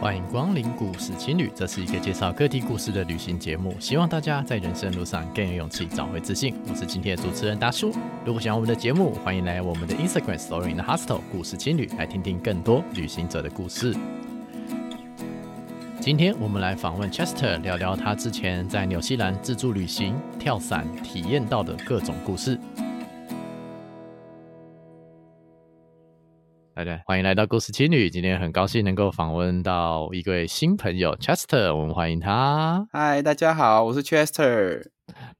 欢迎光临故事青旅，这是一个介绍各地故事的旅行节目，希望大家在人生路上更有勇气，找回自信。我是今天的主持人大叔。如果喜欢我们的节目，欢迎来我们的 Instagram Story in the Hostel 故事青旅，来听听更多旅行者的故事。今天我们来访问 Chester，聊聊他之前在纽西兰自助旅行、跳伞体验到的各种故事。来来，欢迎来到故事青旅。今天很高兴能够访问到一位新朋友 Chester，我们欢迎他。嗨，大家好，我是 Chester。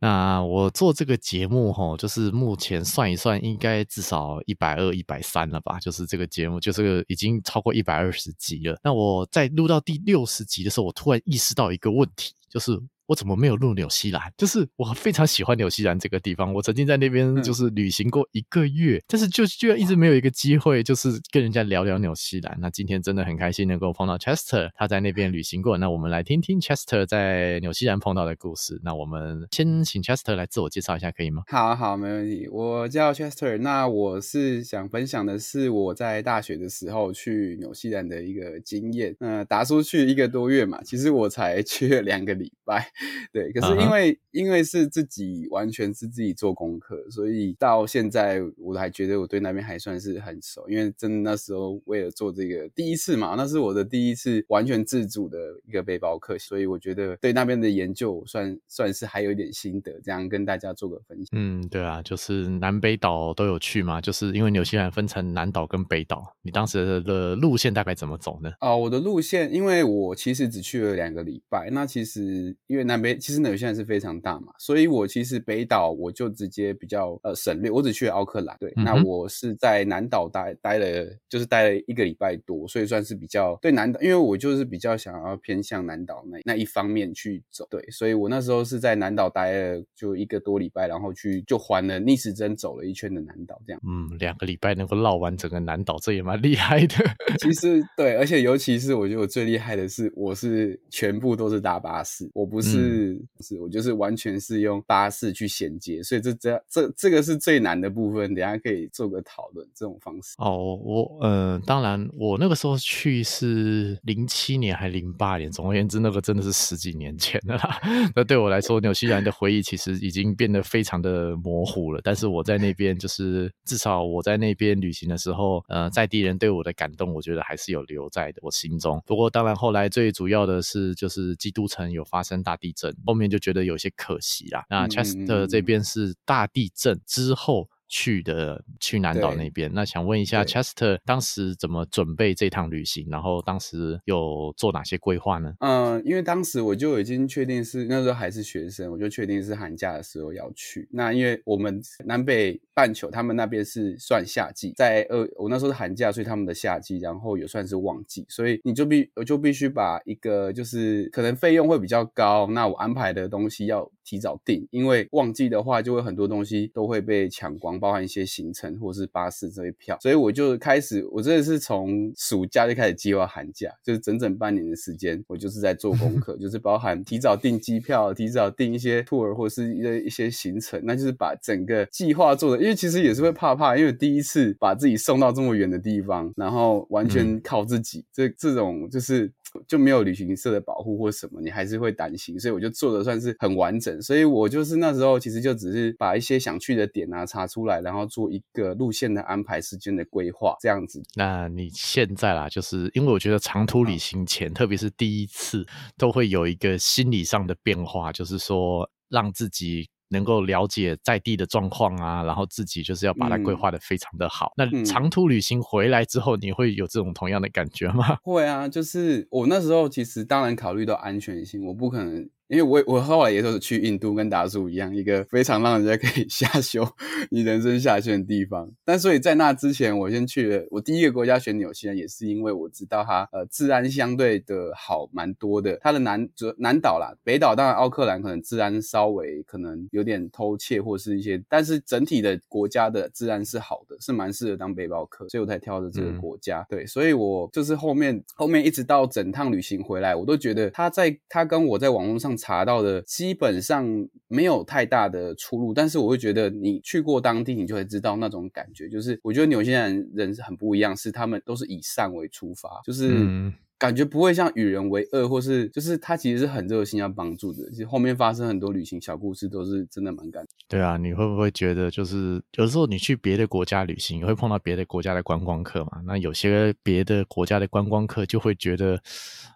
那我做这个节目齁，就是目前算一算，应该至少一百二、一百三了吧？就是这个节目，就是已经超过一百二十集了。那我在录到第六十集的时候，我突然意识到一个问题，就是。我怎么没有录纽西兰？就是我非常喜欢纽西兰这个地方，我曾经在那边就是旅行过一个月，嗯、但是就居然一直没有一个机会，就是跟人家聊聊纽西兰。那今天真的很开心能够碰到 Chester，他在那边旅行过。那我们来听听 Chester 在纽西兰碰到的故事。那我们先请 Chester 来自我介绍一下，可以吗？好好，没问题。我叫 Chester，那我是想分享的是我在大学的时候去纽西兰的一个经验。嗯，达叔去一个多月嘛，其实我才 去了两个礼拜。对，可是因为、uh huh. 因为是自己完全是自己做功课，所以到现在我还觉得我对那边还算是很熟。因为真的那时候为了做这个第一次嘛，那是我的第一次完全自主的一个背包客，所以我觉得对那边的研究算算是还有一点心得，这样跟大家做个分享。嗯，对啊，就是南北岛都有去嘛，就是因为纽西兰分成南岛跟北岛，你当时的路线大概怎么走呢？哦，我的路线，因为我其实只去了两个礼拜，那其实因为南北其实纽西兰是非常大嘛，所以我其实北岛我就直接比较呃省略，我只去了奥克兰。对，嗯、那我是在南岛待待了，就是待了一个礼拜多，所以算是比较对南岛，因为我就是比较想要偏向南岛那那一方面去走。对，所以我那时候是在南岛待了就一个多礼拜，然后去就环了逆时针走了一圈的南岛，这样。嗯，两个礼拜能够绕完整个南岛，这也蛮厉害的。其实对，而且尤其是我觉得我最厉害的是，我是全部都是搭巴士，我不是。嗯是是我就是完全是用巴士去衔接，所以这这这这个是最难的部分。等下可以做个讨论这种方式。哦，我呃，当然我那个时候去是零七年还零八年，总而言之，那个真的是十几年前的啦。那对我来说，纽西兰的回忆其实已经变得非常的模糊了。但是我在那边，就是至少我在那边旅行的时候，呃，在地人对我的感动，我觉得还是有留在的我心中。不过当然后来最主要的是，就是基督城有发生大地震，后面。就觉得有些可惜啦。那 Chester 这边是大地震之后去的，去南岛那边。那想问一下，Chester 当时怎么准备这趟旅行？然后当时有做哪些规划呢？嗯，因为当时我就已经确定是那时候还是学生，我就确定是寒假的时候要去。那因为我们南北半球，他们那边是算夏季，在呃，我那时候是寒假，所以他们的夏季，然后也算是旺季，所以你就必我就必须把一个就是可能费用会比较高，那我安排的东西要提早订，因为旺季的话就会很多东西都会被抢光，包含一些行程或是巴士这些票，所以我就开始，我真的是从暑假就开始计划寒假，就是整整半年的时间，我就是在做功课，就是包含提早订机票，提早订一些 tour 或是一些一些行程，那就是把整个计划做的，因为其实也是会怕怕，因为第一次把自己送到这么远的地方，然后完全靠自己，这这种就是。就没有旅行社的保护或什么，你还是会担心，所以我就做的算是很完整。所以我就是那时候其实就只是把一些想去的点啊查出来，然后做一个路线的安排、时间的规划这样子。那你现在啦，就是因为我觉得长途旅行前，特别是第一次，都会有一个心理上的变化，就是说让自己。能够了解在地的状况啊，然后自己就是要把它规划的非常的好。嗯、那长途旅行回来之后，你会有这种同样的感觉吗？会啊，就是我那时候其实当然考虑到安全性，我不可能。因为我我后来也都是去印度，跟达叔一样，一个非常让人家可以 下修你人生下限的地方。但所以在那之前，我先去了我第一个国家选纽西兰，也是因为我知道它呃治安相对的好蛮多的。它的南主南岛啦，北岛当然奥克兰可能治安稍微可能有点偷窃或是一些，但是整体的国家的治安是好的，是蛮适合当背包客，所以我才挑的这个国家。嗯、对，所以我就是后面后面一直到整趟旅行回来，我都觉得他在他跟我在网络上。查到的基本上没有太大的出入，但是我会觉得你去过当地，你就会知道那种感觉。就是我觉得纽西兰人是很不一样，是他们都是以善为出发，就是感觉不会像与人为恶，或是就是他其实是很热心要帮助的。其实后面发生很多旅行小故事，都是真的蛮感。对啊，你会不会觉得就是有时候你去别的国家旅行，你会碰到别的国家的观光客嘛？那有些别的国家的观光客就会觉得，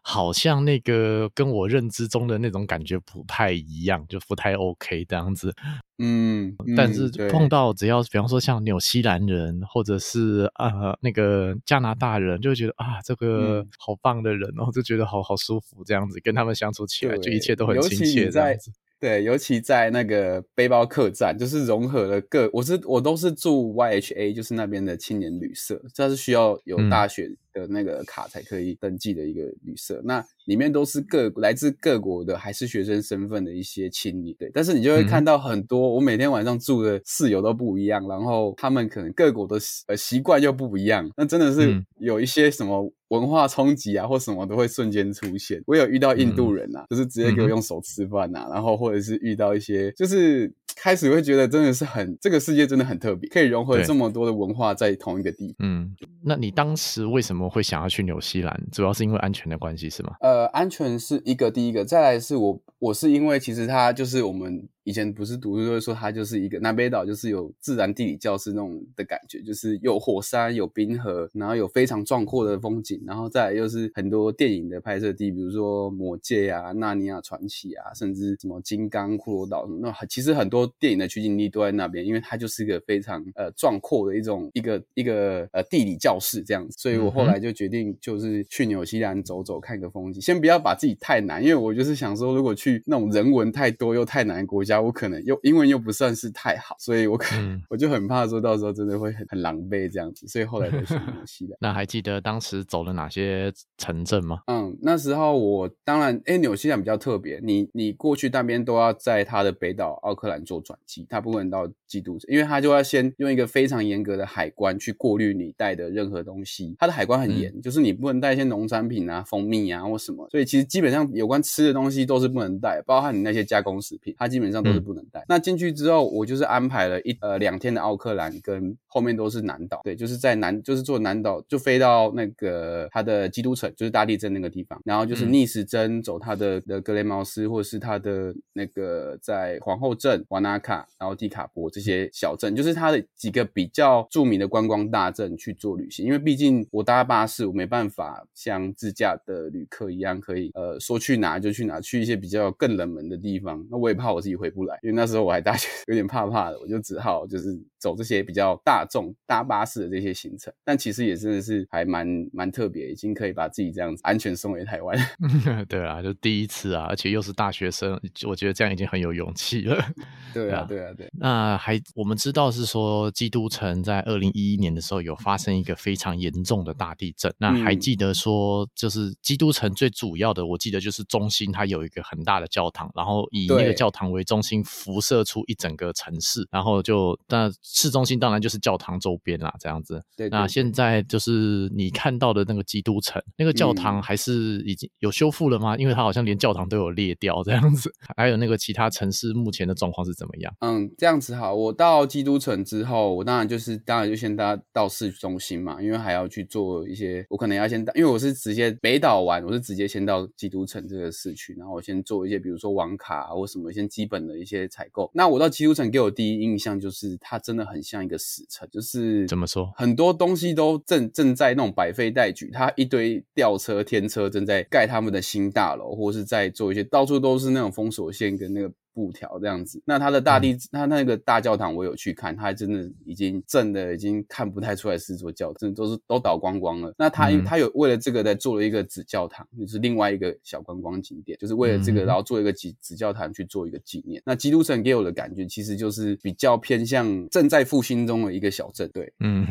好像那个跟我认知中的那种感觉不太一样，就不太 OK 这样子。嗯，但是碰到只要比方说像纽西兰人，或者是呃那个加拿大人，就会觉得啊，这个好棒的人哦，就觉得好好舒服这样子，跟他们相处起来就一切都很亲切这样子。对，尤其在那个背包客栈，就是融合了各，我是我都是住 YHA，就是那边的青年旅社，这是需要有大学的那个卡才可以登记的一个旅社。嗯、那里面都是各来自各国的，还是学生身份的一些青年。对，但是你就会看到很多，我每天晚上住的室友都不一样，然后他们可能各国的呃习惯又不一样，那真的是有一些什么。文化冲击啊，或什么都会瞬间出现。我有遇到印度人啊，嗯、就是直接给我用手吃饭啊，嗯、然后或者是遇到一些，就是开始会觉得真的是很这个世界真的很特别，可以融合这么多的文化在同一个地方。嗯，那你当时为什么会想要去纽西兰？主要是因为安全的关系是吗？呃，安全是一个第一个，再来是我我是因为其实它就是我们。以前不是读书都会说它就是一个南北岛，就是有自然地理教室那种的感觉，就是有火山、有冰河，然后有非常壮阔的风景，然后再来又是很多电影的拍摄地，比如说《魔戒》啊、《纳尼亚传奇》啊，甚至什么《金刚》、《骷髅岛》什么，那其实很多电影的取景地都在那边，因为它就是一个非常呃壮阔的一种一个一个呃地理教室这样子，所以我后来就决定就是去纽西兰走走，看个风景，先不要把自己太难，因为我就是想说，如果去那种人文太多又太难的国家。我可能又英文又不算是太好，所以我可能、嗯、我就很怕说到时候真的会很很狼狈这样子，所以后来就去纽西兰。那还记得当时走了哪些城镇吗？嗯，那时候我当然，哎，纽西兰比较特别，你你过去那边都要在它的北岛奥克兰做转机，它不能到基督城，因为它就要先用一个非常严格的海关去过滤你带的任何东西，它的海关很严，嗯、就是你不能带一些农产品啊、蜂蜜啊或什么，所以其实基本上有关吃的东西都是不能带，包含你那些加工食品，它基本上。都是不能带。那进去之后，我就是安排了一呃两天的奥克兰，跟后面都是南岛。对，就是在南，就是坐南岛就飞到那个它的基督城，就是大地震那个地方。然后就是逆时针走它的的格雷茅斯，或者是它的那个在皇后镇、瓦纳卡，然后蒂卡波这些小镇，就是它的几个比较著名的观光大镇去做旅行。因为毕竟我搭巴士，我没办法像自驾的旅客一样，可以呃说去哪就去哪，去一些比较更冷门的地方。那我也怕我自己回。不来，因为那时候我还大学，有点怕怕的，我就只好就是走这些比较大众搭巴士的这些行程。但其实也真的是还蛮蛮特别，已经可以把自己这样子安全送回台湾。对啊，就第一次啊，而且又是大学生，我觉得这样已经很有勇气了。对啊，对啊，对。那还我们知道是说，基督城在二零一一年的时候有发生一个非常严重的大地震。那还记得说，就是基督城最主要的，我记得就是中心它有一个很大的教堂，然后以那个教堂为中心。辐射出一整个城市，然后就那市中心当然就是教堂周边啦，这样子。对，对，对。那现在就是你看到的那个基督城，那个教堂还是已经有修复了吗？嗯、因为它好像连教堂都有裂掉这样子。还有那个其他城市目前的状况是怎么样？嗯，这样子好。我到基督城之后，我当然就是当然就先搭到市中心嘛，因为还要去做一些，我可能要先，因为我是直接北岛玩，我是直接先到基督城这个市区，然后我先做一些，比如说网卡或什么，一些基本的一些。采购。那我到基督城给我第一印象就是它真的很像一个死城，就是怎么说，很多东西都正正在那种百废待举，它一堆吊车、天车正在盖他们的新大楼，或是在做一些，到处都是那种封锁线跟那个。布条这样子，那它的大地，它、嗯、那个大教堂我有去看，它真的已经震的已经看不太出来是座教，真的都是都倒光光了。那它它、嗯、有为了这个在做了一个子教堂，就是另外一个小观光景点，就是为了这个、嗯、然后做一个子子教堂去做一个纪念。那基督城给我的感觉其实就是比较偏向正在复兴中的一个小镇，对，嗯，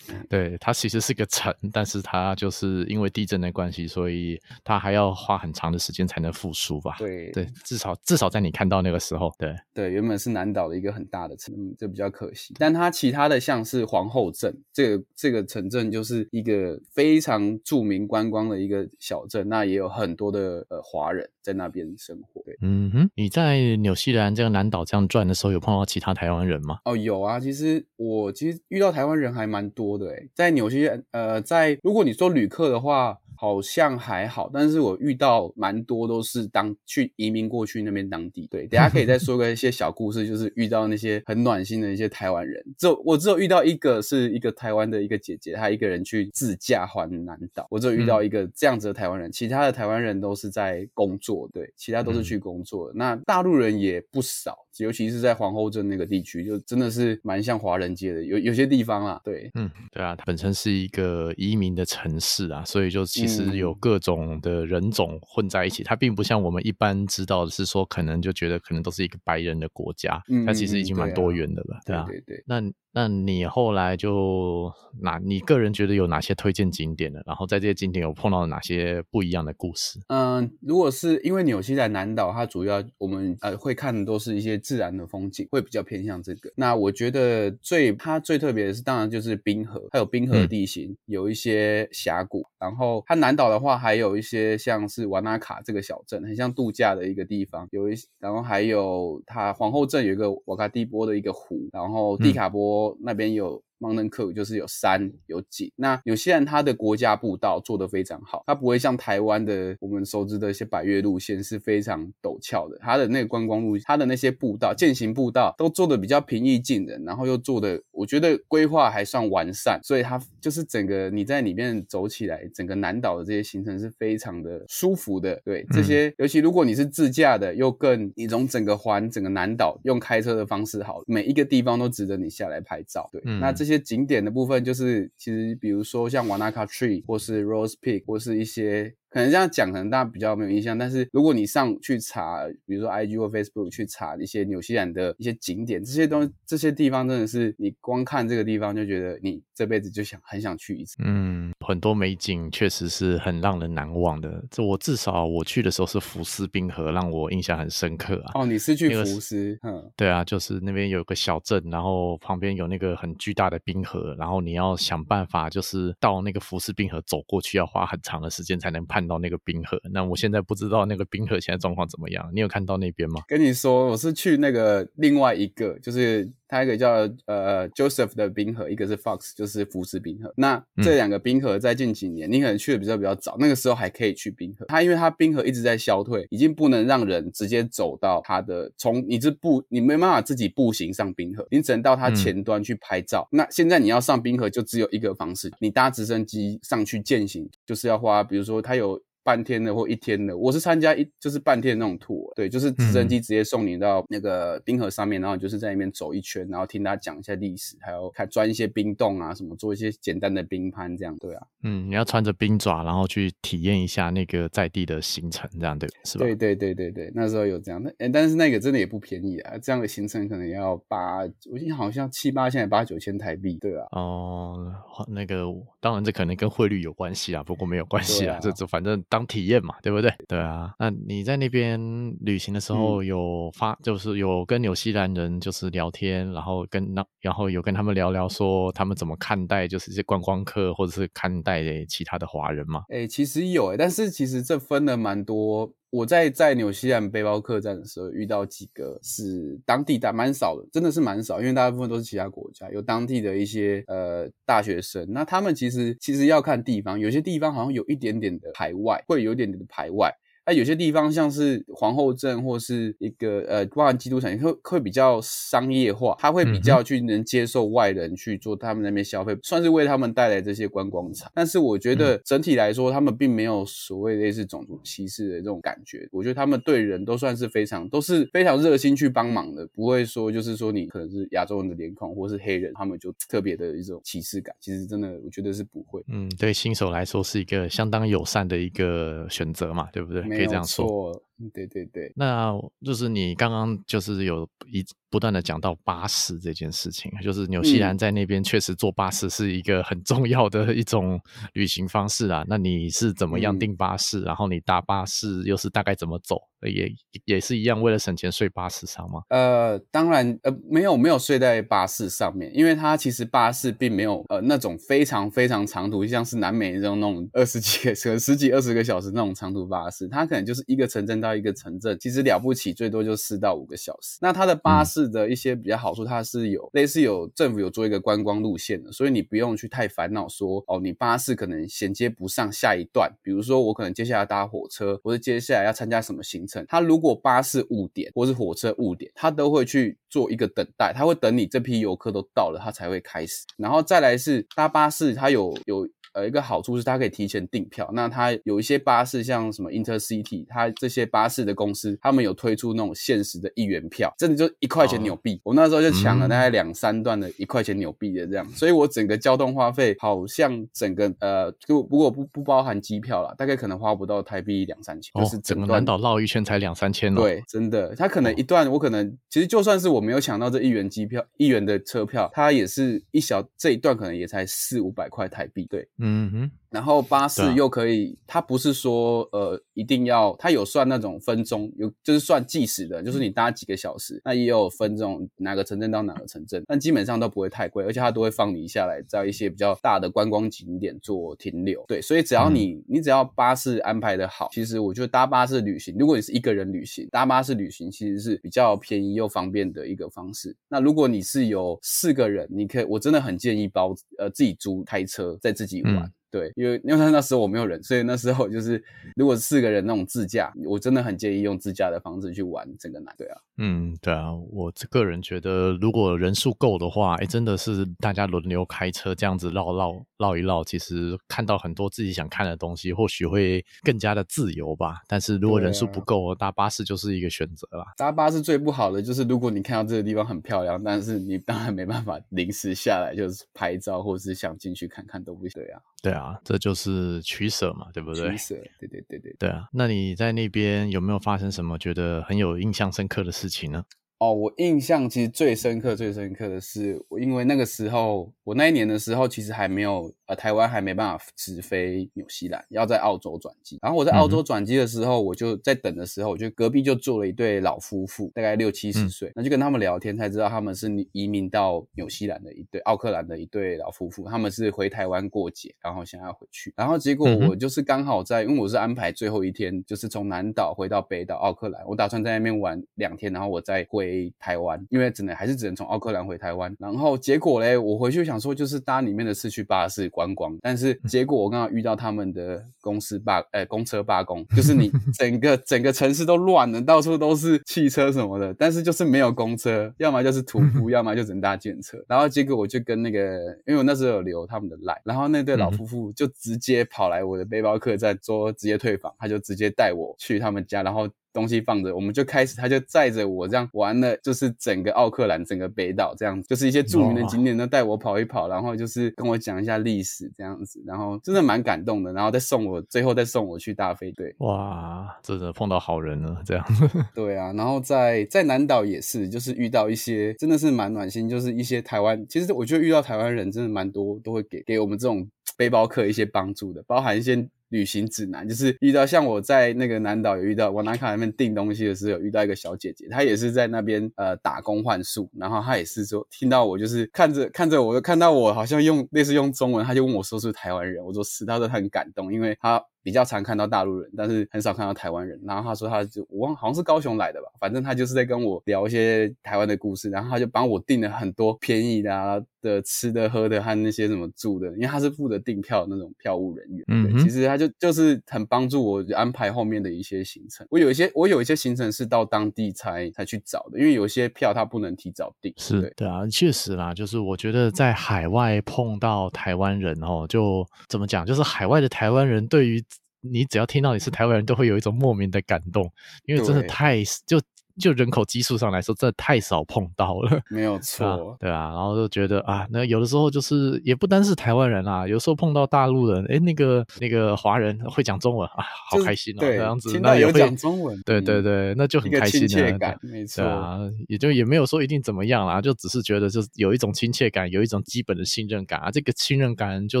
对，它其实是个城，但是它就是因为地震的关系，所以它还要花很长的时间才能复苏吧？对对，至少至少在你看到那个。的时候，对对，原本是南岛的一个很大的城，这比较可惜。但它其他的像是皇后镇，这个这个城镇就是一个非常著名观光的一个小镇，那也有很多的呃华人在那边生活。对，嗯哼，你在纽西兰这个南岛这样转的时候，有碰到其他台湾人吗？哦，有啊，其实我其实遇到台湾人还蛮多的诶，在纽西兰，呃，在如果你说旅客的话。好像还好，但是我遇到蛮多都是当去移民过去那边当地。对，等下可以再说个一些小故事，就是遇到那些很暖心的一些台湾人。只有我只有遇到一个是一个台湾的一个姐姐，她一个人去自驾环南岛。我只有遇到一个这样子的台湾人，其他的台湾人都是在工作，对，其他都是去工作的。那大陆人也不少。尤其是在皇后镇那个地区，就真的是蛮像华人街的，有有些地方啊，对，嗯，对啊，它本身是一个移民的城市啊，所以就其实有各种的人种混在一起，嗯、它并不像我们一般知道的是说，可能就觉得可能都是一个白人的国家，嗯、它其实已经蛮多元的了，对啊，对，对对。那那你后来就哪，你个人觉得有哪些推荐景点呢？然后在这些景点有碰到哪些不一样的故事？嗯，如果是因为纽西兰南岛，它主要我们呃会看的都是一些自然的风景，会比较偏向这个。那我觉得最它最特别的是，当然就是冰河，还有冰河地形，嗯、有一些峡谷。然后它南岛的话，还有一些像是瓦纳卡这个小镇，很像度假的一个地方。有一，然后还有它皇后镇有一个瓦卡蒂波的一个湖，然后蒂卡波。那边有。Mountain Cook 就是有山有景，那纽西兰它的国家步道做得非常好，它不会像台湾的我们熟知的一些百越路线是非常陡峭的，它的那个观光路，它的那些步道、践行步道都做得比较平易近人，然后又做的我觉得规划还算完善，所以它就是整个你在里面走起来，整个南岛的这些行程是非常的舒服的。对这些，嗯、尤其如果你是自驾的，又更你从整个环整个南岛用开车的方式好，每一个地方都值得你下来拍照。对，嗯、那这这些。景点的部分就是，其实比如说像 Wanaka Tree 或是 Rose Peak 或是一些。可能这样讲，可能大家比较没有印象。但是如果你上去查，比如说 IG 或 Facebook 去查一些纽西兰的一些景点，这些东西、这些地方真的是你光看这个地方就觉得你这辈子就想很想去一次。嗯，很多美景确实是很让人难忘的。这我至少我去的时候是福斯冰河，让我印象很深刻啊。哦，你是去福斯？嗯，对啊，就是那边有个小镇，然后旁边有那个很巨大的冰河，然后你要想办法就是到那个福斯冰河走过去，要花很长的时间才能攀到那个冰河，那我现在不知道那个冰河现在状况怎么样？你有看到那边吗？跟你说，我是去那个另外一个，就是它一个叫呃 Joseph 的冰河，一个是 Fox，就是福斯冰河。那这两个冰河在近几年，嗯、你可能去的比较比较早，那个时候还可以去冰河。它因为它冰河一直在消退，已经不能让人直接走到它的，从你这步你没办法自己步行上冰河，你只能到它前端去拍照。嗯、那现在你要上冰河，就只有一个方式，你搭直升机上去践行，就是要花，比如说它有。半天的或一天的，我是参加一就是半天的那种 tour，对，就是直升机直接送你到那个冰河上面，嗯、然后你就是在那边走一圈，然后听他讲一下历史，还有看钻一些冰洞啊，什么做一些简单的冰攀这样，对啊，嗯，你要穿着冰爪，然后去体验一下那个在地的行程，这样对，是吧？对对对对对，那时候有这样，那但是那个真的也不便宜啊，这样的行程可能要八，我记得好像七八千、八九千台币，对啊。哦，那个当然这可能跟汇率有关系啊，不过没有关系啊，这这反正。当体验嘛，对不对？对啊，那你在那边旅行的时候有发，嗯、就是有跟纽西兰人就是聊天，然后跟那然后有跟他们聊聊说他们怎么看待就是一些观光客或者是看待其他的华人嘛？哎、欸，其实有哎、欸，但是其实这分了蛮多。我在在纽西兰背包客栈的时候遇到几个是当地的，蛮少的，真的是蛮少，因为大部分都是其他国家有当地的一些呃大学生，那他们其实其实要看地方，有些地方好像有一点点的排外，会有一点点的排外。那、啊、有些地方像是皇后镇或是一个呃，包含基督城，会会比较商业化，他会比较去能接受外人去做他们那边消费，算是为他们带来这些观光产。但是我觉得整体来说，他们并没有所谓类似种族歧视的这种感觉。我觉得他们对人都算是非常都是非常热心去帮忙的，不会说就是说你可能是亚洲人的脸孔或是黑人，他们就特别的一种歧视感。其实真的，我觉得是不会。嗯，对新手来说是一个相当友善的一个选择嘛，对不对？可以这样说。对对对，那就是你刚刚就是有一不断的讲到巴士这件事情，就是纽西兰在那边确实坐巴士是一个很重要的一种旅行方式啊。那你是怎么样订巴士？嗯、然后你搭巴士又是大概怎么走？也也是一样，为了省钱睡巴士上吗？呃，当然，呃，没有没有睡在巴士上面，因为它其实巴士并没有呃那种非常非常长途，像是南美这种那种二十几个车、十几二十个小时那种长途巴士，它可能就是一个城镇到一个城镇，其实了不起最多就四到五个小时。那它的巴士士的一些比较好处，它是有类似有政府有做一个观光路线的，所以你不用去太烦恼说哦，你巴士可能衔接不上下一段，比如说我可能接下来搭火车，或者接下来要参加什么行程，它如果巴士误点或是火车误点，它都会去做一个等待，它会等你这批游客都到了，它才会开始。然后再来是搭巴士，它有有。呃，一个好处是它可以提前订票。那它有一些巴士，像什么 Intercity，它这些巴士的公司，他们有推出那种限时的一元票，真的就一块钱纽币。哦、我那时候就抢了大概两三段的一块钱纽币的这样，嗯、所以我整个交通花费好像整个呃，就不过不不包含机票啦，大概可能花不到台币两三千，哦、就是整个南岛绕一圈才两三千哦。对，真的，它可能一段我可能其实就算是我没有抢到这一元机票、一元的车票，它也是一小这一段可能也才四五百块台币。对，嗯哼。然后巴士又可以，它不是说呃一定要，它有算那种分钟，有就是算计时的，就是你搭几个小时，那也有分这种哪个城镇到哪个城镇，但基本上都不会太贵，而且它都会放你下来，在一些比较大的观光景点做停留。对，所以只要你、嗯、你只要巴士安排的好，其实我觉得搭巴士旅行，如果你是一个人旅行，搭巴士旅行其实是比较便宜又方便的一个方式。那如果你是有四个人，你可以，我真的很建议包呃自己租开车在自己玩。嗯对，因为因为那时候我没有人，所以那时候就是如果四个人那种自驾，我真的很建议用自驾的方式去玩整个南。对啊，嗯，对啊，我个人觉得如果人数够的话，哎，真的是大家轮流开车这样子绕绕绕一绕，其实看到很多自己想看的东西，或许会更加的自由吧。但是如果人数不够，啊、搭巴士就是一个选择啦。搭巴士最不好的就是如果你看到这个地方很漂亮，但是你当然没办法临时下来就是拍照，或是想进去看看都不行。对啊，对啊。啊，这就是取舍嘛，对不对？取舍，对对对对。对啊，那你在那边有没有发生什么觉得很有印象深刻的事情呢？哦，我印象其实最深刻、最深刻的是，我因为那个时候，我那一年的时候，其实还没有。呃，台湾还没办法直飞纽西兰，要在澳洲转机。然后我在澳洲转机的时候，我就在等的时候，我就隔壁就坐了一对老夫妇，大概六七十岁。那就跟他们聊天，才知道他们是移民到纽西兰的一对奥克兰的一对老夫妇。他们是回台湾过节，然后想要回去。然后结果我就是刚好在，因为我是安排最后一天，就是从南岛回到北岛奥克兰。我打算在那边玩两天，然后我再回台湾，因为只能还是只能从奥克兰回台湾。然后结果嘞，我回去想说就是搭里面的市区巴士。观光，但是结果我刚好遇到他们的公司罢，呃，公车罢工，就是你整个整个城市都乱了，到处都是汽车什么的，但是就是没有公车，要么就是徒步，要么就只能搭电车。然后结果我就跟那个，因为我那时候有留他们的赖，然后那对老夫妇就直接跑来我的背包客栈说直接退房，他就直接带我去他们家，然后。东西放着，我们就开始，他就载着我这样玩了，就是整个奥克兰，整个北岛这样子，就是一些著名的景点都带我跑一跑，然后就是跟我讲一下历史这样子，然后真的蛮感动的，然后再送我，最后再送我去大飞队。哇，真的碰到好人了，这样子。对啊，然后在在南岛也是，就是遇到一些真的是蛮暖心，就是一些台湾，其实我觉得遇到台湾人真的蛮多，都会给给我们这种背包客一些帮助的，包含一些。旅行指南，就是遇到像我在那个南岛有遇到，瓦纳卡那边订东西的时候，有遇到一个小姐姐，她也是在那边呃打工换宿，然后她也是说听到我就是看着看着我，看到我好像用类似用中文，她就问我说是台湾人，我说是，她说她很感动，因为她。比较常看到大陆人，但是很少看到台湾人。然后他说，他就我忘好像是高雄来的吧，反正他就是在跟我聊一些台湾的故事。然后他就帮我订了很多便宜的啊的吃的喝的和那些什么住的，因为他是负责订票的那种票务人员。嗯其实他就就是很帮助我安排后面的一些行程。我有一些我有一些行程是到当地才才去找的，因为有些票他不能提早订。是对，对啊，确实啦，就是我觉得在海外碰到台湾人哦，就怎么讲，就是海外的台湾人对于。你只要听到你是台湾人，都会有一种莫名的感动，因为真的太就。就人口基数上来说，真的太少碰到了，没有 错，啊，对啊，然后就觉得啊，那有的时候就是也不单是台湾人啊，有时候碰到大陆人，哎，那个那个华人会讲中文啊，好开心哦，对这样子，那也会讲中文，对对对，那就很开心啊，亲切感，没错。啊，也就也没有说一定怎么样啦，就只是觉得就是有一种亲切感，有一种基本的信任感啊，这个信任感就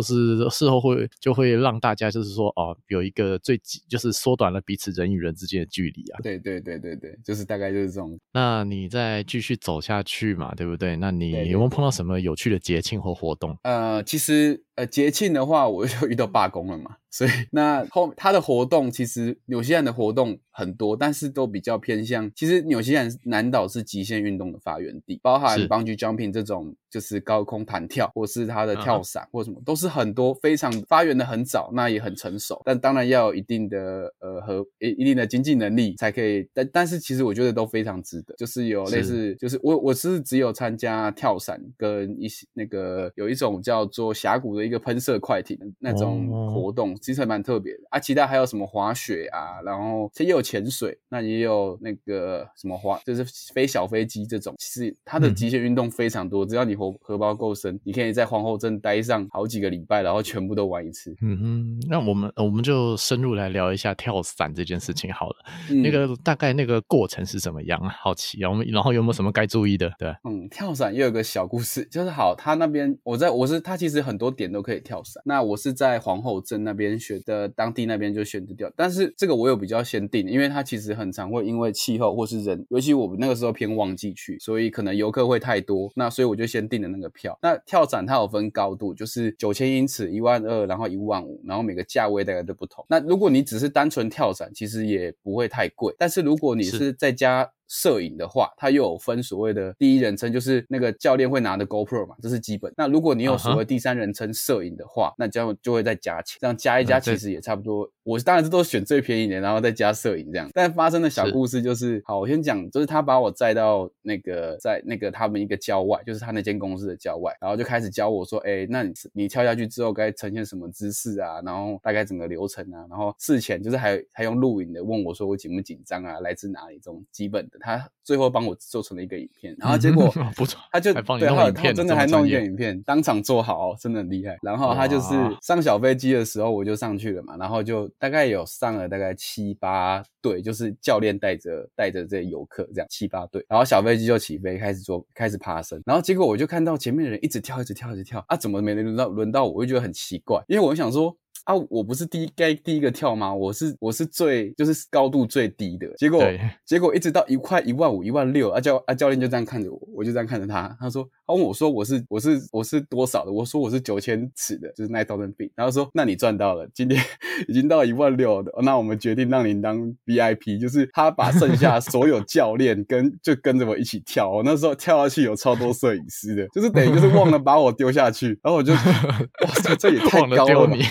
是事后会就会让大家就是说哦，有一个最就是缩短了彼此人与人之间的距离啊，对对对对对，就是大概就是这种。那那你再继续走下去嘛，对不对？那你有没有碰到什么有趣的节庆或活动？呃，其实呃节庆的话，我就遇到罢工了嘛。所以那后他的活动其实纽西兰的活动很多，但是都比较偏向。其实纽西兰南岛是极限运动的发源地，包含 Bungee Jumping 这种就是高空弹跳，或是他的跳伞或什么，都是很多非常发源的很早，那也很成熟。但当然要有一定的呃和一一定的经济能力才可以。但但是其实我觉得都非常值得。就是有类似，就是我我是只有参加跳伞跟一些那个有一种叫做峡谷的一个喷射快艇的那种活动。其实还蛮特别的啊，其他还有什么滑雪啊，然后其实也有潜水，那也有那个什么滑，就是飞小飞机这种。其实它的极限运动非常多，嗯、只要你荷荷包够深，你可以在皇后镇待上好几个礼拜，然后全部都玩一次。嗯哼，那我们我们就深入来聊一下跳伞这件事情好了。嗯、那个大概那个过程是怎么样啊？好奇啊，我们然后有没有什么该注意的？对，嗯，跳伞也有个小故事，就是好，他那边我在我是他其实很多点都可以跳伞，那我是在皇后镇那边。学的当地那边就选择掉，但是这个我有比较先定，因为它其实很常会因为气候或是人，尤其我们那个时候偏旺季去，所以可能游客会太多，那所以我就先订了那个票。那跳伞它有分高度，就是九千英尺、一万二，然后一万五，然后每个价位大概都不同。那如果你只是单纯跳伞，其实也不会太贵，但是如果你是在家。摄影的话，它又有分所谓的第一人称，就是那个教练会拿的 GoPro 嘛，这是基本。那如果你有所谓第三人称摄影的话，uh huh. 那这样就会再加钱，这样加一加其实也差不多。我当然是都选最便宜的，然后再加摄影这样。但发生的小故事就是，是好，我先讲，就是他把我载到那个在那个他们一个郊外，就是他那间公司的郊外，然后就开始教我说，哎、欸，那你你跳下去之后该呈现什么姿势啊？然后大概整个流程啊？然后事前就是还还用录影的问我说我紧不紧张啊？来自哪里？这种基本的，他最后帮我做成了一个影片，然后结果 不错，他就对，他他真的还弄一个影片，当场做好，真的很厉害。然后他就是上小飞机的时候我就上去了嘛，然后就。大概有上了大概七八队，就是教练带着带着这些游客这样七八队，然后小飞机就起飞，开始做开始爬升，然后结果我就看到前面的人一直跳，一直跳，一直跳啊，怎么没轮到轮到我？我就觉得很奇怪，因为我想说。啊，我不是第一该第一个跳吗？我是我是最就是高度最低的，结果结果一直到一块一万五一万六，啊教啊教练就这样看着我，我就这样看着他，他说他问我说我是我是我是多少的？我说我是九千尺的，就是 nine thousand feet，然后说那你赚到了，今天 已经到一万六了，那我们决定让你当 VIP，就是他把剩下 所有教练跟就跟着我一起跳，我那时候跳下去有超多摄影师的，就是等于就是忘了把我丢下去，然后我就 哇塞，这也太高了你。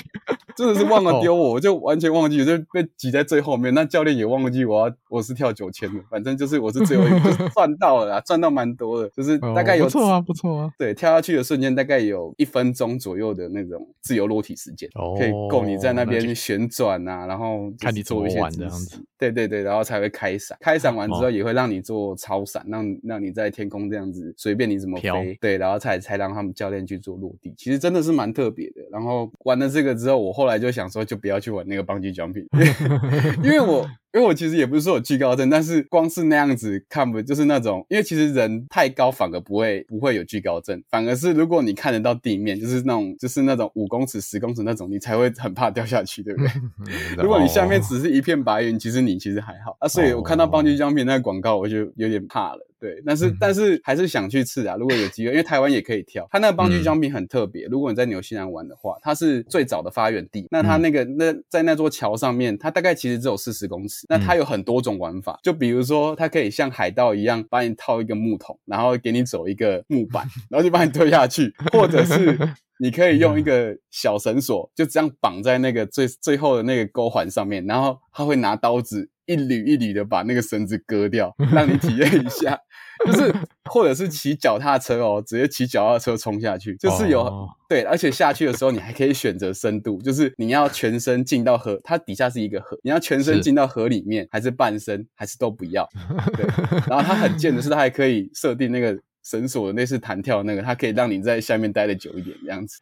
真的是忘了丢我，我就完全忘记，就被挤在最后面。那教练也忘记我要我是跳九千的，反正就是我是最后一个，就是赚到了啦，赚到蛮多的，就是大概有、哦、不错啊，不错啊。对，跳下去的瞬间大概有一分钟左右的那种自由落体时间，哦、可以够你在那边旋转啊，然后看你做一些这样子。对对对，然后才会开伞，开伞完之后也会让你做超伞，让让你在天空这样子随便你怎么飞。对，然后才才让他们教练去做落地，其实真的是蛮特别的。然后玩了这个之后，我后后来就想说，就不要去玩那个 Bungee Jumping，因为我。因为我其实也不是说有惧高症，但是光是那样子看不就是那种，因为其实人太高反而不会不会有惧高症，反而是如果你看得到地面，就是那种就是那种五公尺十公尺那种，你才会很怕掉下去，对不对？如果你下面只是一片白云，其实你其实还好啊。所以我看到 Bungee Jumping 那个广告，我就有点怕了。对，但是但是还是想去试啊。如果有机会，因为台湾也可以跳。它那个 Bungee Jumping 很特别。如果你在纽西兰玩的话，它是最早的发源地。那它那个那在那座桥上面，它大概其实只有四十公尺。那它有很多种玩法，就比如说它可以像海盗一样，把你套一个木桶，然后给你走一个木板，然后就把你推下去，或者是你可以用一个小绳索，就这样绑在那个最最后的那个钩环上面，然后它会拿刀子一缕一缕的把那个绳子割掉，让你体验一下。就是，或者是骑脚踏车哦，直接骑脚踏车冲下去，就是有、oh. 对，而且下去的时候你还可以选择深度，就是你要全身进到河，它底下是一个河，你要全身进到河里面，是还是半身，还是都不要？对，然后它很贱的是，它还可以设定那个。绳索的那是弹跳那个，它可以让你在下面待的久一点这样子。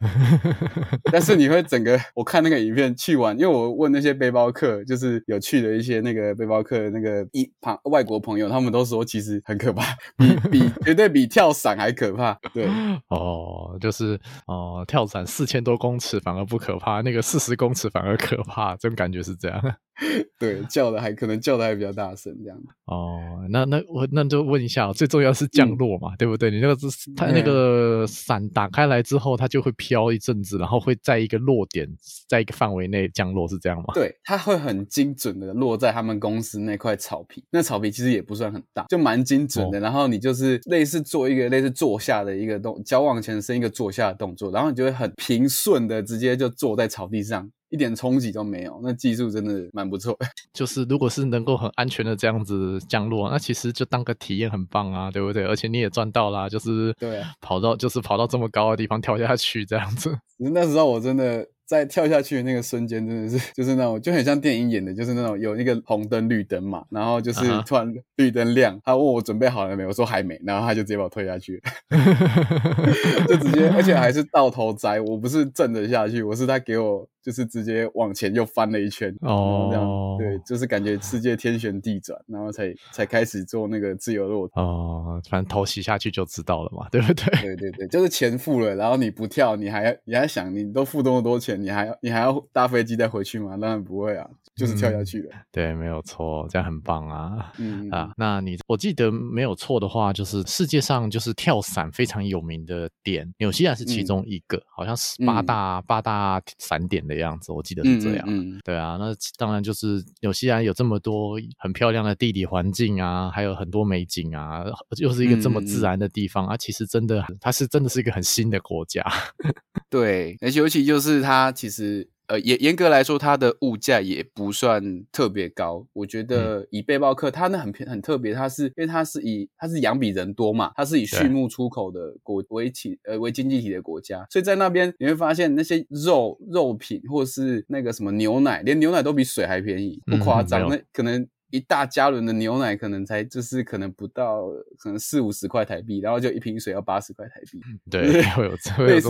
但是你会整个，我看那个影片去玩，因为我问那些背包客，就是有去的一些那个背包客那个一旁外国朋友，他们都说其实很可怕，比比绝对比跳伞还可怕。对，哦，就是哦，跳伞四千多公尺反而不可怕，那个四十公尺反而可怕，这种感觉是这样。对，叫的还可能叫的还比较大声这样。哦，那那我那就问一下，最重要是降落嘛，嗯、对不对？你那个是它那个伞打开来之后，它就会飘一阵子，然后会在一个落点，在一个范围内降落，是这样吗？对，它会很精准的落在他们公司那块草皮。那草皮其实也不算很大，就蛮精准的。哦、然后你就是类似做一个类似坐下的一个动，脚往前伸一个坐下的动作，然后你就会很平顺的直接就坐在草地上。一点冲击都没有，那技术真的蛮不错。就是如果是能够很安全的这样子降落，那其实就当个体验很棒啊，对不对？而且你也赚到啦，就是对，跑到就是跑到这么高的地方跳下去这样子。那时候我真的。在跳下去的那个瞬间，真的是就是那种就很像电影演的，就是那种有那个红灯绿灯嘛，然后就是突然绿灯亮，他问我准备好了没，我说还没，然后他就直接把我推下去，就直接，而且还是倒头栽，我不是正着下去，我是他给我。就是直接往前又翻了一圈哦，这样对，就是感觉世界天旋地转，然后才才开始做那个自由落体哦，反正头洗下去就知道了嘛，对不对？对对对，就是钱付了，然后你不跳，你还你还想你都付这么多钱，你还要你还要搭飞机再回去吗？当然不会啊，就是跳下去了。嗯、对，没有错，这样很棒啊。嗯啊，那你我记得没有错的话，就是世界上就是跳伞非常有名的点，纽西兰是其中一个，嗯、好像是八大、嗯、八大伞点的样子，我记得是这样。嗯，嗯对啊，那当然就是纽西兰有这么多很漂亮的地理环境啊，还有很多美景啊，又是一个这么自然的地方、嗯、啊，其实真的它是真的是一个很新的国家。对，而且尤其就是它其实。呃，严严格来说，它的物价也不算特别高。我觉得以背包客，它那很偏很特别，它是因为它是以它是羊比人多嘛，它是以畜牧出口的国为体呃为经济体的国家，所以在那边你会发现那些肉肉品或是那个什么牛奶，连牛奶都比水还便宜，不夸张，嗯、那可能。一大加仑的牛奶可能才就是可能不到可能四五十块台币，然后就一瓶水要八十块台币。对，会有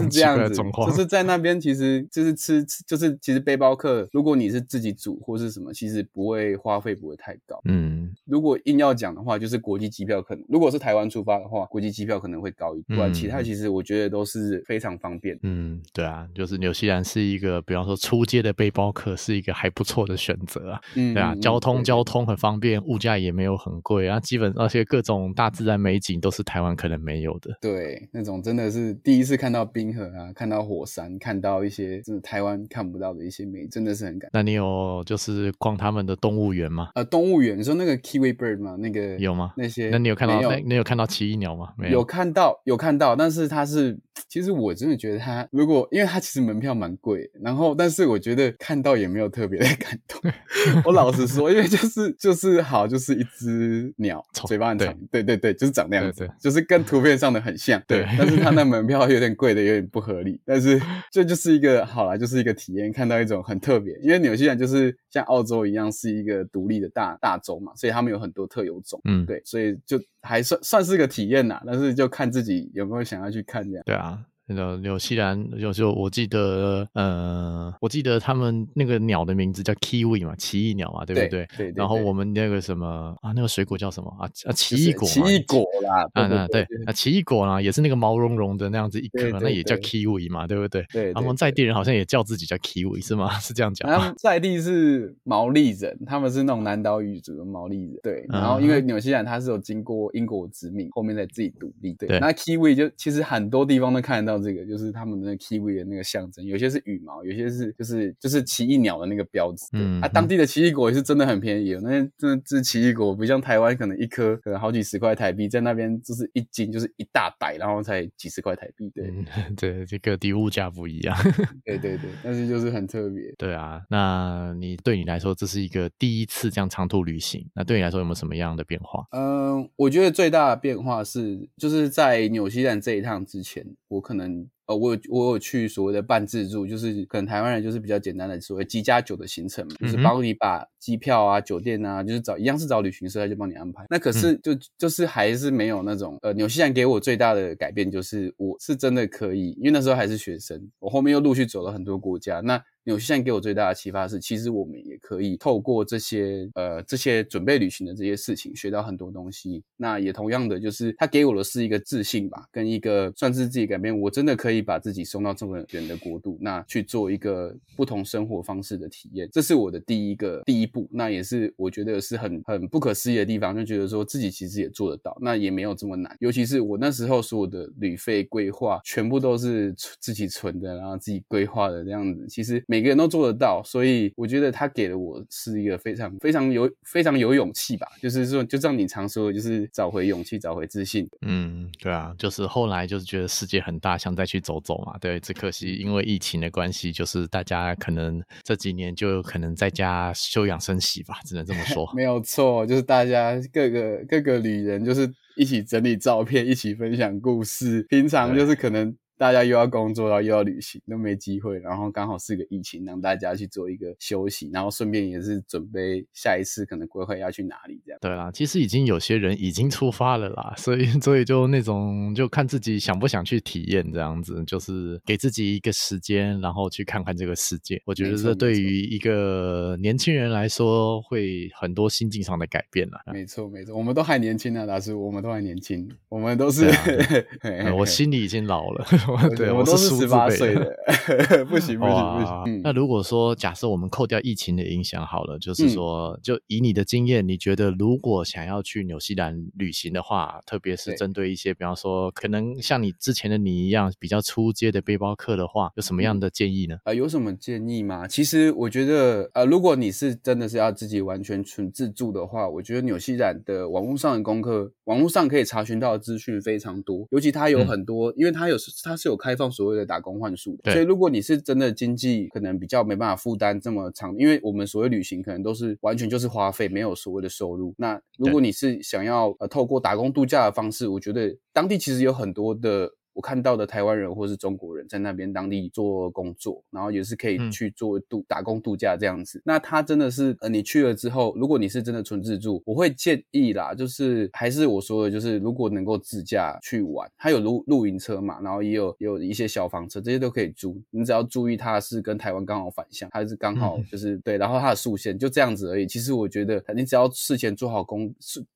这 样子状况。就是在那边其实就是吃，就是其实背包客，如果你是自己煮或是什么，其实不会花费不会太高。嗯，如果硬要讲的话，就是国际机票可能，如果是台湾出发的话，国际机票可能会高一点。不然其他其实我觉得都是非常方便。嗯，对啊，就是纽西兰是一个，比方说出街的背包客是一个还不错的选择啊。嗯，对啊，交通交通。很方便，物价也没有很贵，然后基本而且各种大自然美景都是台湾可能没有的。对，那种真的是第一次看到冰河啊，看到火山，看到一些真的台湾看不到的一些美，真的是很感。那你有就是逛他们的动物园吗？呃，动物园，你说那个 Kiwi Bird 吗？那个有吗？那些？那你有看到？没有。那你有看到奇异鸟吗？没有。有看到，有看到，但是它是，其实我真的觉得它，如果因为它其实门票蛮贵，然后但是我觉得看到也没有特别的 感动。我老实说，因为就是就是好就是。一只鸟，嘴巴很长，对对对，就是长那样子，就是跟图片上的很像，对。但是它 那门票有点贵的，有点不合理。但是这就是一个好啦，就是一个体验，看到一种很特别。因为纽西兰就是像澳洲一样，是一个独立的大大洲嘛，所以他们有很多特有种，嗯，对，所以就还算算是个体验呐。但是就看自己有没有想要去看这样。对啊。那个纽西兰有时候我记得，呃，我记得他们那个鸟的名字叫 Kiwi 嘛，奇异鸟嘛，对不对？对，对，对。然后我们那个什么啊，那个水果叫什么啊？啊，奇异果。奇异果啦，啊，那对啊，奇异果啦，也是那个毛茸茸的那样子一颗，那也叫 Kiwi 嘛，对不对？对。他们在地人好像也叫自己叫 Kiwi 是吗？是这样讲吗？他们在地是毛利人，他们是那种南岛语族的毛利人。对。然后因为纽西兰它是有经过英国殖民，后面再自己独立。对。那 Kiwi 就其实很多地方都看得到这个，就是他们。那 kiwi 的那个象征，有些是羽毛，有些是就是就是奇异鸟的那个标志。嗯，啊，当地的奇异果也是真的很便宜，那些真的是奇异果，不像台湾可能一颗可能好几十块台币，在那边就是一斤就是一大袋，然后才几十块台币。对，嗯、对，这个地物价不一样。对对对，但是就是很特别。对啊，那你对你来说这是一个第一次这样长途旅行，那对你来说有没有什么样的变化？嗯，我觉得最大的变化是，就是在纽西兰这一趟之前，我可能。我有我有去所谓的半自助，就是可能台湾人就是比较简单的所谓机加酒的行程嘛，就是帮你把机票啊、酒店啊，就是找一样是找旅行社，他就帮你安排。那可是就就是还是没有那种呃，纽西兰给我最大的改变就是我是真的可以，因为那时候还是学生，我后面又陆续走了很多国家，那纽西兰给我最大的启发是，其实我们也可以透过这些呃这些准备旅行的这些事情，学到很多东西。那也同样的，就是他给我的是一个自信吧，跟一个算是自己改变，我真的可以把自己送到这么远的国度，那去做一个不同生活方式的体验，这是我的第一个第一步。那也是我觉得是很很不可思议的地方，就觉得说自己其实也做得到，那也没有这么难。尤其是我那时候所有的旅费规划，全部都是自己存的，然后自己规划的这样子。其实每个人都做得到，所以我觉得他给了我是一个非常非常有非常有勇气吧。就是说，就像你常说的，就是找回勇气，找回自信。嗯，对啊，就是后来就是觉得世界很大，想再去走走嘛。对，只可惜因为疫情的关系，就是大家可能这几年就有可能在家休养生息吧，只能这么说。没有错，就是大家各个各个旅人就是一起整理照片，一起分享故事。平常就是可能。大家又要工作，然后又要旅行，都没机会。然后刚好是个疫情，让大家去做一个休息，然后顺便也是准备下一次可能规划要去哪里这样。对啦，其实已经有些人已经出发了啦，所以所以就那种就看自己想不想去体验这样子，就是给自己一个时间，然后去看看这个世界。我觉得这对于一个年轻人来说，会很多心境上的改变啦。没错没错，我们都还年轻啊，大师，我们都还年轻，我们都是，我心里已经老了。对，我都是十八岁的，不行不行不行。那如果说假设我们扣掉疫情的影响好了，就是说，就以你的经验，你觉得如果想要去纽西兰旅行的话，特别是针对一些，比方说可能像你之前的你一样比较出街的背包客的话，有什么样的建议呢？啊，有什么建议吗？其实我觉得，呃，如果你是真的是要自己完全纯自助的话，我觉得纽西兰的网络上的功课，网络上可以查询到的资讯非常多，尤其它有很多，因为它有它。是有开放所谓的打工换宿的，所以如果你是真的经济可能比较没办法负担这么长，因为我们所谓旅行可能都是完全就是花费，没有所谓的收入。那如果你是想要呃透过打工度假的方式，我觉得当地其实有很多的。我看到的台湾人或是中国人在那边当地做工作，然后也是可以去做度打工度假这样子。那他真的是呃，你去了之后，如果你是真的纯自助，我会建议啦，就是还是我说的，就是如果能够自驾去玩，他有露露营车嘛，然后也有也有一些小房车，这些都可以租。你只要注意它是跟台湾刚好反向，还是刚好就是对，然后它的速线就这样子而已。其实我觉得你只要事前做好功，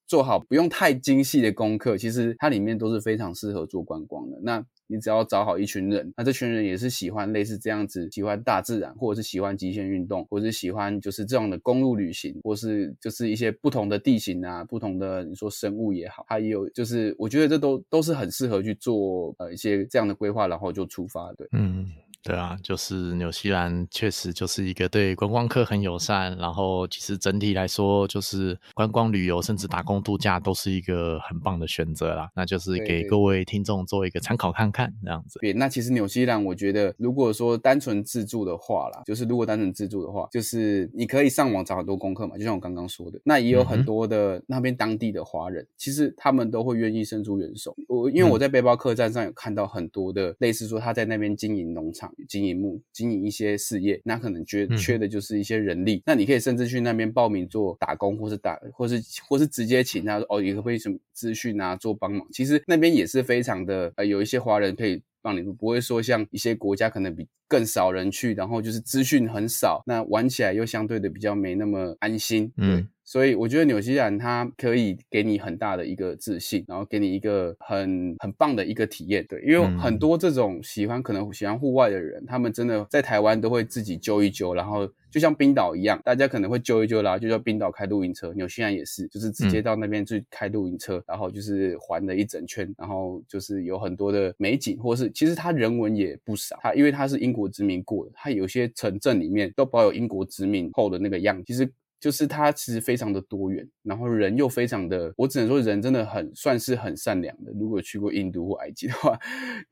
做好不用太精细的功课，其实它里面都是非常适合做观光的。那你只要找好一群人，那这群人也是喜欢类似这样子，喜欢大自然，或者是喜欢极限运动，或者是喜欢就是这样的公路旅行，或是就是一些不同的地形啊，不同的你说生物也好，它也有就是我觉得这都都是很适合去做呃一些这样的规划，然后就出发，对，嗯。对啊，就是纽西兰确实就是一个对观光客很友善，然后其实整体来说就是观光旅游甚至打工度假都是一个很棒的选择啦。那就是给各位听众做一个参考看看这样子。对，那其实纽西兰我觉得，如果说单纯自助的话啦，就是如果单纯自助的话，就是你可以上网找很多功课嘛，就像我刚刚说的，那也有很多的那边当地的华人，嗯、其实他们都会愿意伸出援手。我因为我在背包客栈上有看到很多的类似说他在那边经营农场。经营木经营一些事业，那可能缺缺的就是一些人力。嗯、那你可以甚至去那边报名做打工，或是打，或是或是直接请他说哦，你可不可以什么资讯啊，做帮忙？其实那边也是非常的呃，有一些华人可以帮你，不会说像一些国家可能比更少人去，然后就是资讯很少，那玩起来又相对的比较没那么安心。嗯。所以我觉得纽西兰它可以给你很大的一个自信，然后给你一个很很棒的一个体验，对，因为很多这种喜欢可能喜欢户外的人，他们真的在台湾都会自己揪一揪，然后就像冰岛一样，大家可能会揪一揪啦，就叫冰岛开露营车，纽西兰也是，就是直接到那边去开露营车，然后就是环了一整圈，然后就是有很多的美景，或是其实它人文也不少，它因为它是英国殖民过的，它有些城镇里面都保有英国殖民后的那个样，其实。就是它其实非常的多元，然后人又非常的，我只能说人真的很算是很善良的。如果去过印度或埃及的话，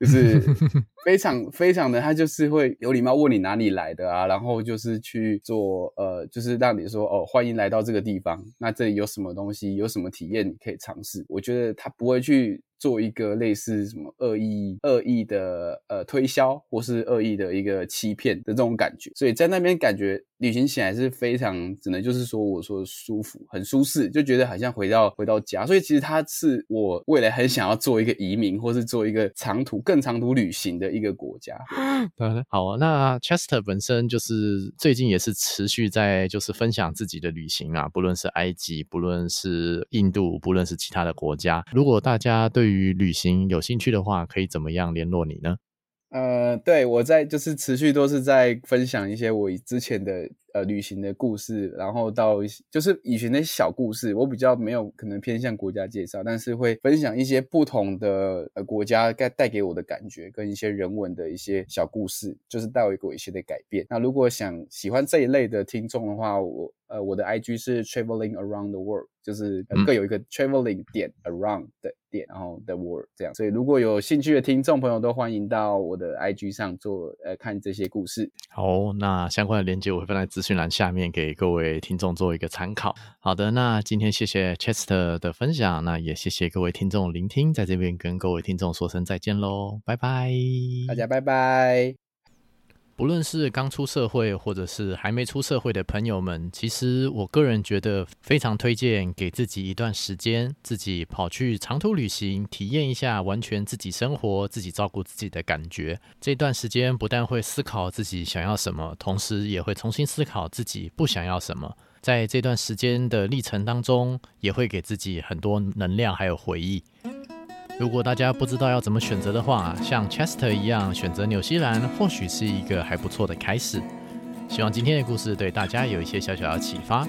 就是 非常非常的，他就是会有礼貌问你哪里来的啊，然后就是去做呃，就是让你说哦，欢迎来到这个地方，那这里有什么东西，有什么体验你可以尝试。我觉得他不会去做一个类似什么恶意恶意的呃推销，或是恶意的一个欺骗的这种感觉，所以在那边感觉旅行起来是非常，只能就是说我说舒服，很舒适，就觉得好像回到回到家。所以其实它是我未来很想要做一个移民，或是做一个长途更长途旅行的一个国家。好，那 Chester 本身就是最近也是持续在就是分享自己的旅行啊，不论是埃及，不论是印度，不论是其他的国家。如果大家对于于旅行有兴趣的话，可以怎么样联络你呢？呃，对，我在就是持续都是在分享一些我之前的呃旅行的故事，然后到就是以前的小故事，我比较没有可能偏向国家介绍，但是会分享一些不同的呃国家该带给我的感觉跟一些人文的一些小故事，就是带给我一些的改变。那如果想喜欢这一类的听众的话，我。呃，我的 IG 是 traveling around the world，就是各有一个 traveling 点 around 的点，然后 the world 这样。所以如果有兴趣的听众朋友，都欢迎到我的 IG 上做呃看这些故事。好，那相关的链接我会放在资讯栏下面，给各位听众做一个参考。好的，那今天谢谢 Chester 的分享，那也谢谢各位听众聆听，在这边跟各位听众说声再见喽，拜拜，大家拜拜。不论是刚出社会，或者是还没出社会的朋友们，其实我个人觉得非常推荐给自己一段时间，自己跑去长途旅行，体验一下完全自己生活、自己照顾自己的感觉。这段时间不但会思考自己想要什么，同时也会重新思考自己不想要什么。在这段时间的历程当中，也会给自己很多能量还有回忆。如果大家不知道要怎么选择的话，像 Chester 一样选择纽西兰，或许是一个还不错的开始。希望今天的故事对大家有一些小小的启发。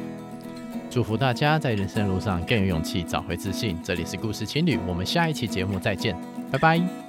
祝福大家在人生路上更有勇气，找回自信。这里是故事情侣，我们下一期节目再见，拜拜。